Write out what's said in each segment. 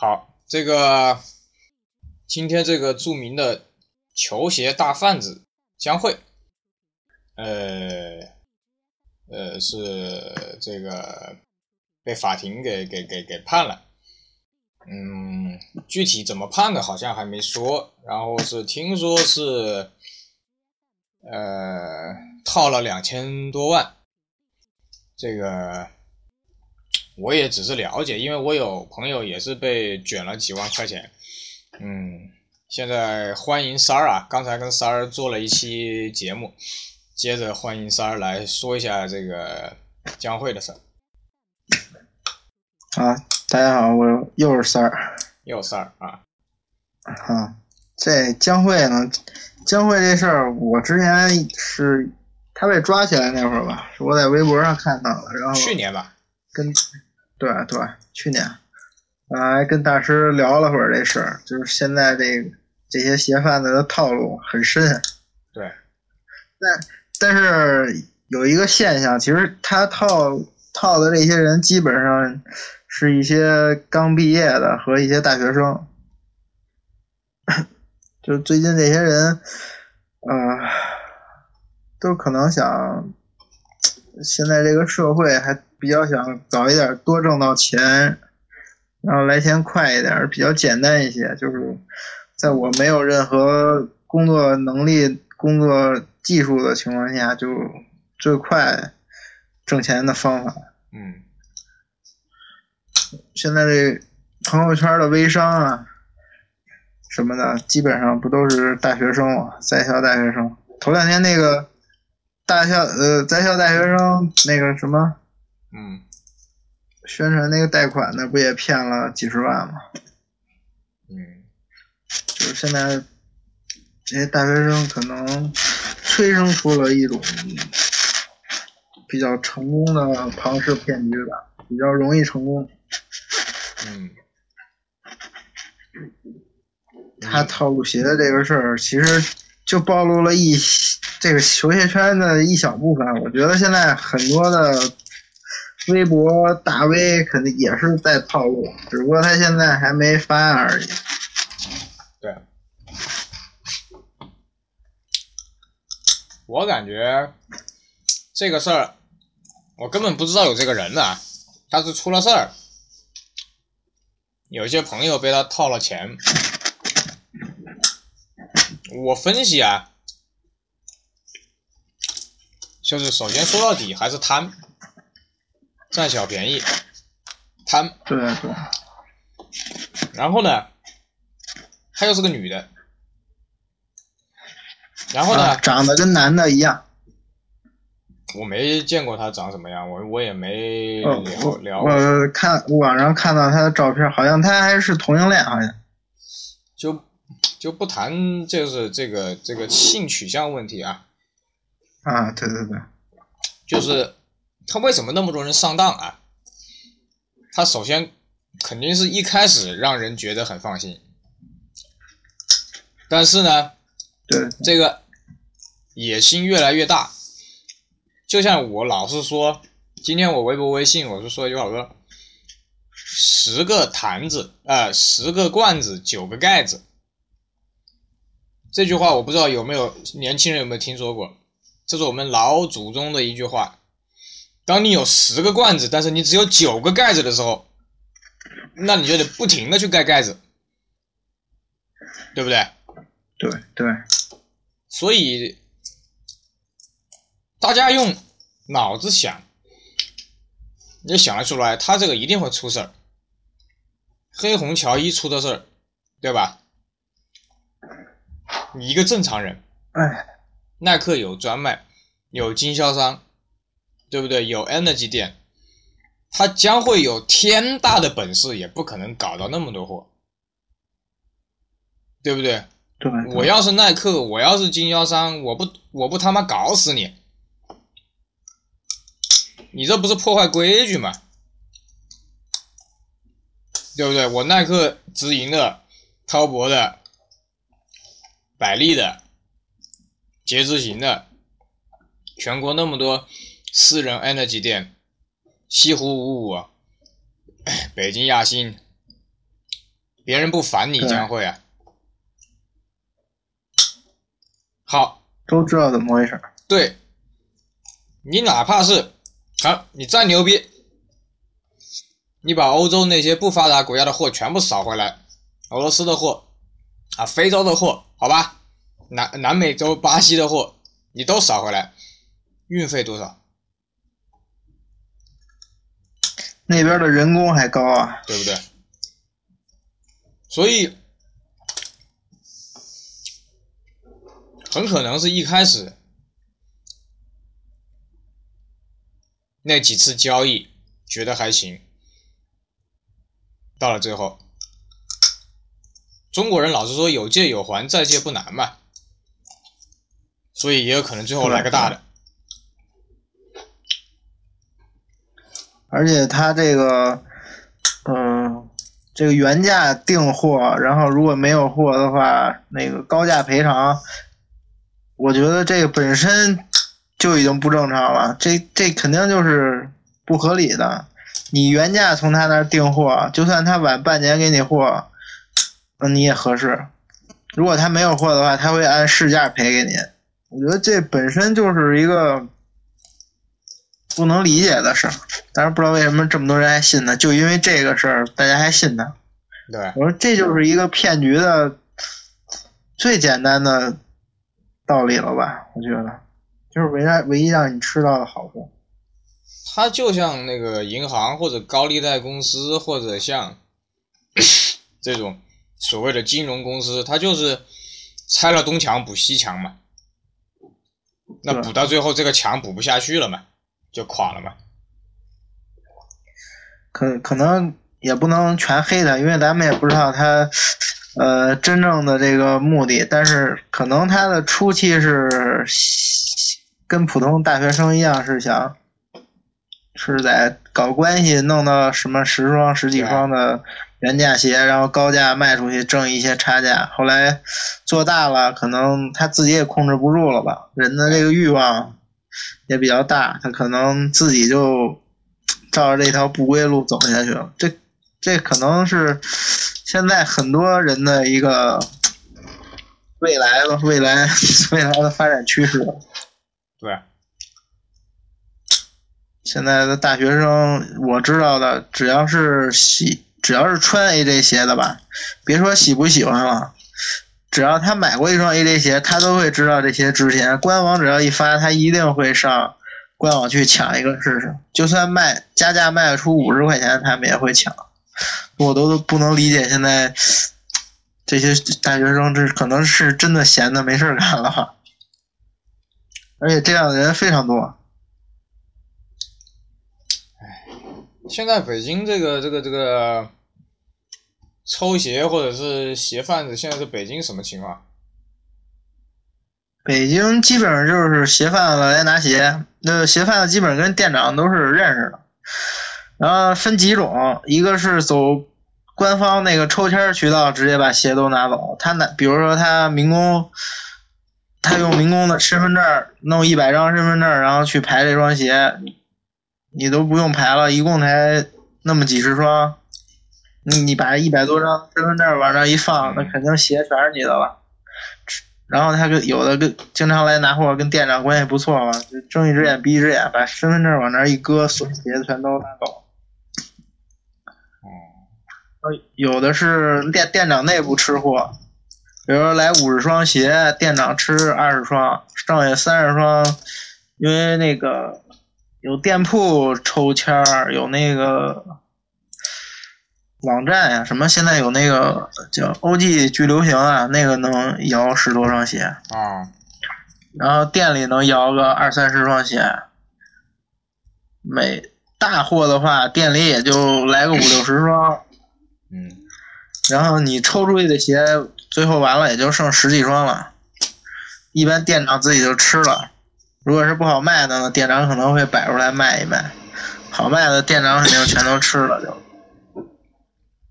好，这个今天这个著名的球鞋大贩子江会，呃呃是这个被法庭给给给给判了，嗯，具体怎么判的，好像还没说。然后是听说是呃套了两千多万，这个。我也只是了解，因为我有朋友也是被卷了几万块钱。嗯，现在欢迎三儿啊，刚才跟三儿做了一期节目，接着欢迎三儿来说一下这个江会的事儿。啊，大家好，我又是三儿，又是三儿啊。啊，这江会呢，江会这事儿，我之前是他被抓起来那会儿吧，是我在微博上看到了，然后去年吧，跟。对对，去年，还跟大师聊了会儿这事儿，就是现在这个这些鞋贩子的套路很深。对，但但是有一个现象，其实他套套的这些人基本上是一些刚毕业的和一些大学生，就最近这些人，呃，都可能想，现在这个社会还。比较想早一点多挣到钱，然后来钱快一点，比较简单一些。就是在我没有任何工作能力、工作技术的情况下，就最快挣钱的方法。嗯。现在这朋友圈的微商啊，什么的，基本上不都是大学生吗？在校大学生。头两天那个大校呃在校大学生那个什么。嗯，宣传那个贷款的不也骗了几十万吗？嗯，就是现在这些大学生可能催生出了一种比较成功的庞氏骗局吧，比较容易成功。嗯，他套路鞋的这个事儿，其实就暴露了一这个球鞋圈的一小部分。我觉得现在很多的。微博大 V 肯定也是在套路，只不过他现在还没发而已。对，我感觉这个事儿，我根本不知道有这个人呢，他是出了事儿，有些朋友被他套了钱。我分析啊，就是首先说到底还是贪。占小便宜，贪。对对。然后呢，她又是个女的。然后呢？长得跟男的一样。我没见过她长什么样，我我也没聊聊。我看网上看到她的照片，好像她还是同性恋，好像。就就不谈就是这个这个性取向问题啊。啊，对对对。就是。他为什么那么多人上当啊？他首先肯定是一开始让人觉得很放心，但是呢，对这个野心越来越大。就像我老是说，今天我微博微信我就说一句话，我说十个坛子啊，十个罐子九个盖子。这句话我不知道有没有年轻人有没有听说过？这是我们老祖宗的一句话。当你有十个罐子，但是你只有九个盖子的时候，那你就得不停的去盖盖子，对不对？对对。所以大家用脑子想，你想得出来，他这个一定会出事儿。黑红乔一出的事儿，对吧？你一个正常人，哎，耐克有专卖，有经销商。对不对？有 energy 店，他将会有天大的本事，也不可能搞到那么多货，对不对？对。我要是耐克，我要是经销商，我不我不他妈搞死你！你这不是破坏规矩吗？对不对？我耐克直营的、滔博的、百丽的、捷之行的，全国那么多。私人 energy 店，西湖五五，北京亚新，别人不烦你将会啊。好，都知道怎么回事儿。对，你哪怕是啊，你再牛逼，你把欧洲那些不发达国家的货全部扫回来，俄罗斯的货啊，非洲的货，好吧，南南美洲巴西的货，你都扫回来，运费多少？那边的人工还高啊，对不对？所以很可能是一开始那几次交易觉得还行，到了最后，中国人老是说有借有还，再借不难嘛，所以也有可能最后来个大的。而且他这个，嗯、这个原价订货，然后如果没有货的话，那个高价赔偿，我觉得这个本身就已经不正常了，这这肯定就是不合理的。你原价从他那儿订货，就算他晚半年给你货，那你也合适。如果他没有货的话，他会按市价赔给你。我觉得这本身就是一个不能理解的事儿，但是不知道为什么这么多人还信他，就因为这个事儿，大家还信他。对，我说这就是一个骗局的最简单的道理了吧？我觉得，就是唯让唯一让你吃到的好处。它就像那个银行或者高利贷公司，或者像 这种所谓的金融公司，它就是拆了东墙补西墙嘛。那补到最后，这个墙补不下去了嘛，就垮了嘛。可可能也不能全黑他，因为咱们也不知道他呃真正的这个目的，但是可能他的初期是跟普通大学生一样，是想是在搞关系，弄到什么十双、十几双的原价鞋，然后高价卖出去，挣一些差价。后来做大了，可能他自己也控制不住了吧，人的这个欲望也比较大，他可能自己就照着这条不归路走下去了。这这可能是现在很多人的一个未来的未来未来的发展趋势。对，现在的大学生，我知道的，只要是喜，只要是穿 AJ 鞋的吧，别说喜不喜欢了，只要他买过一双 AJ 鞋，他都会知道这鞋值钱。官网只要一发，他一定会上官网去抢一个试试。就算卖加价卖出五十块钱，他们也会抢。我都不能理解现在这些大学生，这可能是真的闲的没事干了。而且这样的人非常多。现在北京这个这个这个抽鞋或者是鞋贩子，现在是北京什么情况？北京基本上就是鞋贩子来拿鞋，那鞋贩子基本跟店长都是认识的。然后分几种，一个是走官方那个抽签渠道，直接把鞋都拿走。他拿，比如说他民工，他用民工的身份证弄一百张身份证，然后去排这双鞋，你都不用排了，一共才那么几十双，你你把一百多张身份证往那一放，那肯定鞋全是你的了。然后他跟有的跟经常来拿货，跟店长关系不错嘛，就睁一只眼闭一只眼，把身份证往那儿一搁，所有鞋子全都拿走。哦，有的是店店长内部吃货，比如说来五十双鞋，店长吃二十双，剩下三十双，因为那个有店铺抽签儿，有那个网站呀、什么现在有那个叫 OG 巨流行啊，那个能摇十多双鞋，啊，然后店里能摇个二三十双鞋，每大货的话，店里也就来个五六十双。嗯，然后你抽出去的鞋，最后完了也就剩十几双了。一般店长自己就吃了，如果是不好卖的呢，店长可能会摆出来卖一卖。好卖的店长肯定全都吃了就。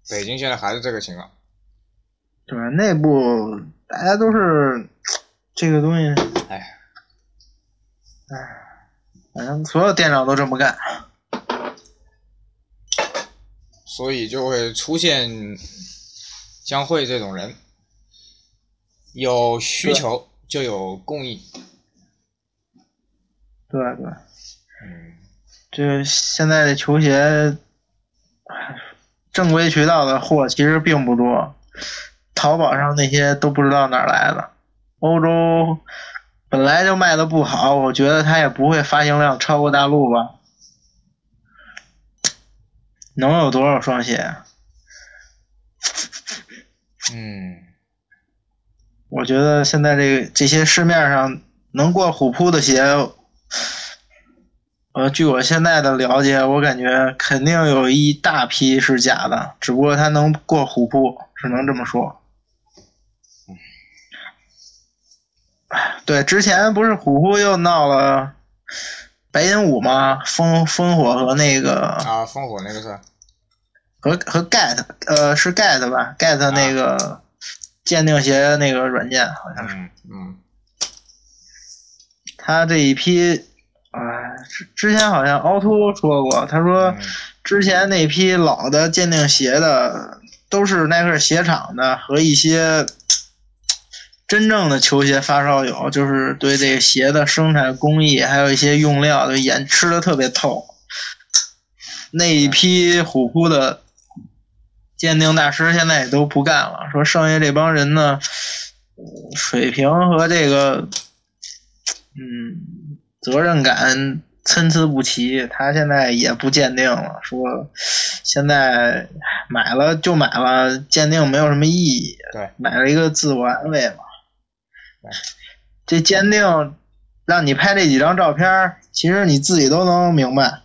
北京现在还是这个情况。对？内部大家都是这个东西，哎，哎反正所有店长都这么干。所以就会出现江慧这种人，有需求就有供应。对对，嗯，这现在的球鞋，正规渠道的货其实并不多，淘宝上那些都不知道哪儿来的。欧洲本来就卖的不好，我觉得它也不会发行量超过大陆吧？能有多少双鞋啊？嗯，我觉得现在这个这些市面上能过虎扑的鞋，呃，据我现在的了解，我感觉肯定有一大批是假的，只不过它能过虎扑，只能这么说。对，之前不是虎扑又闹了白银五吗？烽烽火和那个啊，烽火那个是，和和 get 呃是 get 吧，get 那个鉴定鞋那个软件好像是。嗯嗯他这一批，啊、之之前好像凹凸说过，他说嗯之前那批老的鉴定鞋的都是耐克鞋厂的和一些真正的球鞋发烧友，就是对这个鞋的生产工艺还有一些用料的研吃的特别透。那一批虎扑的鉴定大师现在也都不干了，说剩下这帮人呢，呃水平和这个嗯，责任感参差不齐，他现在也不鉴定了，说现在买了就买了，鉴定没有什么意义，对，买了一个自我安慰嘛。这鉴定让你拍这几张照片，其实你自己都能明白，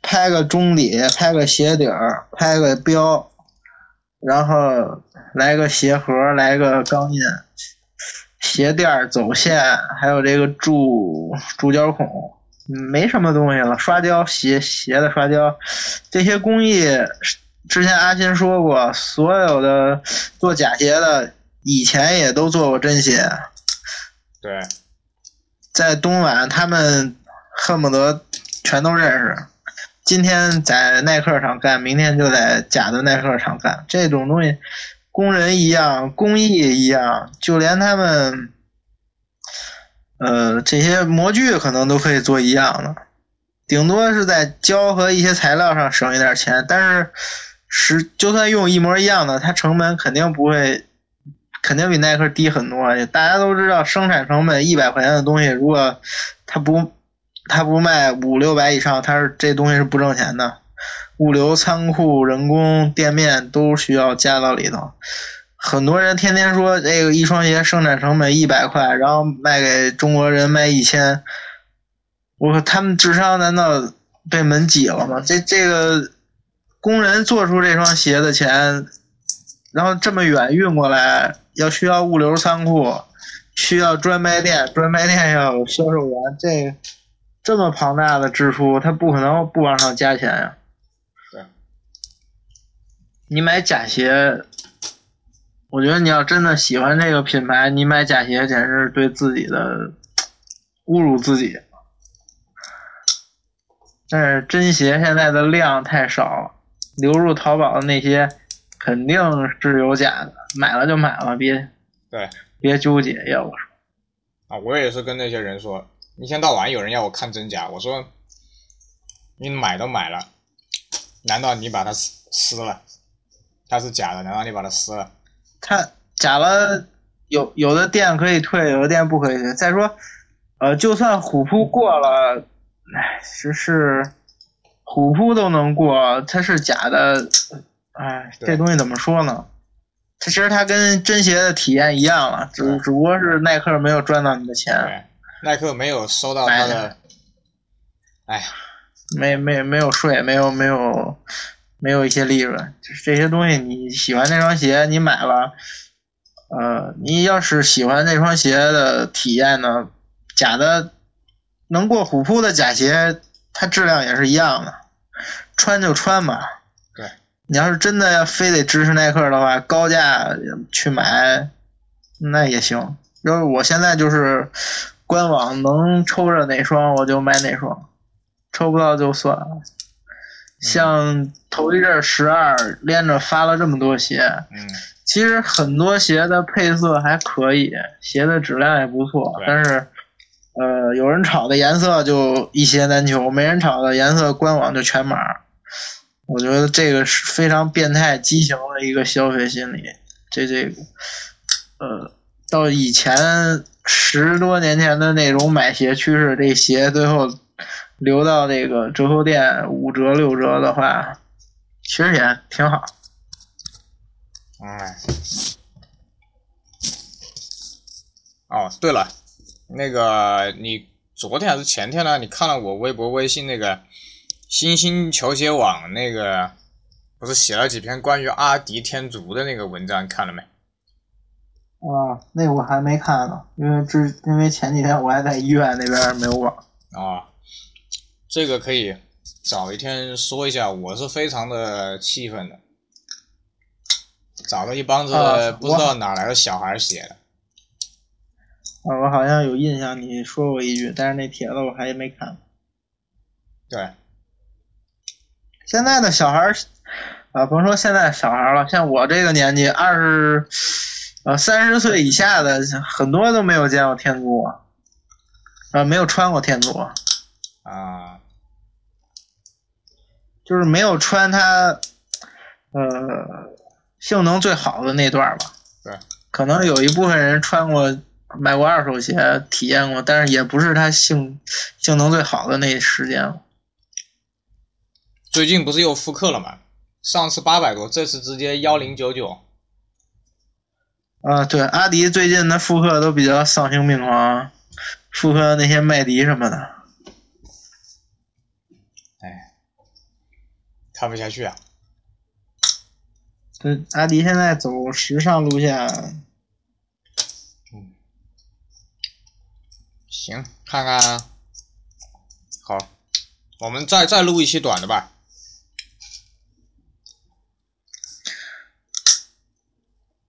拍个中底，拍个鞋底儿，拍个标，然后来个鞋盒，来个钢印，鞋垫、走线，还有这个注注胶孔，嗯没什么东西了。刷胶鞋鞋的刷胶，这些工艺之前阿新说过，所有的做假鞋的以前也都做过真鞋，对，在东莞他们恨不得全都认识。今天在耐克厂干，明天就在假的耐克厂干，这种东西工人一样，工艺一样，就连他们，呃，这些模具可能都可以做一样的，顶多是在胶和一些材料上省一点钱，但是实就算用一模一样的，它成本肯定不会，肯定比耐克低很多。大家都知道，生产成本一百块钱的东西，如果它不它不卖五六百以上，它是这东西是不挣钱的。物流、仓库、人工、店面都需要加到里头。很多人天天说这个一双鞋生产成本一百块，然后卖给中国人卖一千，我说他们智商难道被门挤了吗？这这个工人做出这双鞋的钱，然后这么远运过来，要需要物流仓库，需要专卖店，专卖店要有销售员，这这么庞大的支出，他不可能不往上加钱呀。对，你买假鞋，我觉得你要真的喜欢这个品牌，你买假鞋简直是对自己的侮辱自己。但是真鞋现在的量太少了，流入淘宝的那些肯定是有假的，买了就买了，别对，别纠结。要我说，啊，我也是跟那些人说，一天到晚有人要我看真假，我说，你买都买了，难道你把它撕撕了？它是假的，难道你把它撕了？它假了，有有的店可以退，有的店不可以退。再说，呃，就算虎扑过了，唉，是是，虎扑都能过，它是假的，唉，这东西怎么说呢？它其实它跟真鞋的体验一样了，只只不过是耐克没有赚到你的钱，耐克没有收到他的，哎，没没没有税，没有没有没有一些利润，就是这些东西你喜欢那双鞋，你买了，呃，你要是喜欢那双鞋的体验呢，假的能过虎扑的假鞋，它质量也是一样的，穿就穿吧。对，你要是真的要非得支持耐克的话，高价去买那也行。就是我现在就是官网能抽着哪双我就买哪双。抽不到就算了。像头一阵十二连着发了这么多鞋，嗯，其实很多鞋的配色还可以，鞋的质量也不错，但是，呃，有人炒的颜色就一鞋难求，没人炒的颜色官网就全码。我觉得这个是非常变态、畸形的一个消费心理。这这个，呃，到以前十多年前的那种买鞋趋势，这鞋最后留到那个折扣店五折六折的话，其实也挺好。哎，哦，对了，那个你昨天还是前天呢？你看了我微博、微信那个新兴球鞋网那个，不是写了几篇关于阿迪天竺的那个文章，看了没？啊，那我还没看呢，因为之因为前几天我还在医院那边没有网。啊，这个可以找一天说一下，我是非常的气愤的，找了一帮子啊不知道哪来的小孩写的。啊，我好像有印象你说过一句，但是那帖子我还没看。对，现在的小孩儿，啊，甭说现在小孩了，像我这个年纪，二十，呃，三十岁以下的很多都没有见过天竺，啊，没有穿过天竺，啊，就是没有穿它，呃，性能最好的那段儿吧。对，可能有一部分人穿过、买过二手鞋，体验过，但是也不是它性性能最好的那时间了。最近不是又复刻了吗？上次八百多，这次直接幺零九九。啊，对，阿迪最近的复刻都比较丧心病狂，复刻那些麦迪什么的。看不下去啊！这，阿迪现在走时尚路线，行，看看，好，我们再再录一期短的吧。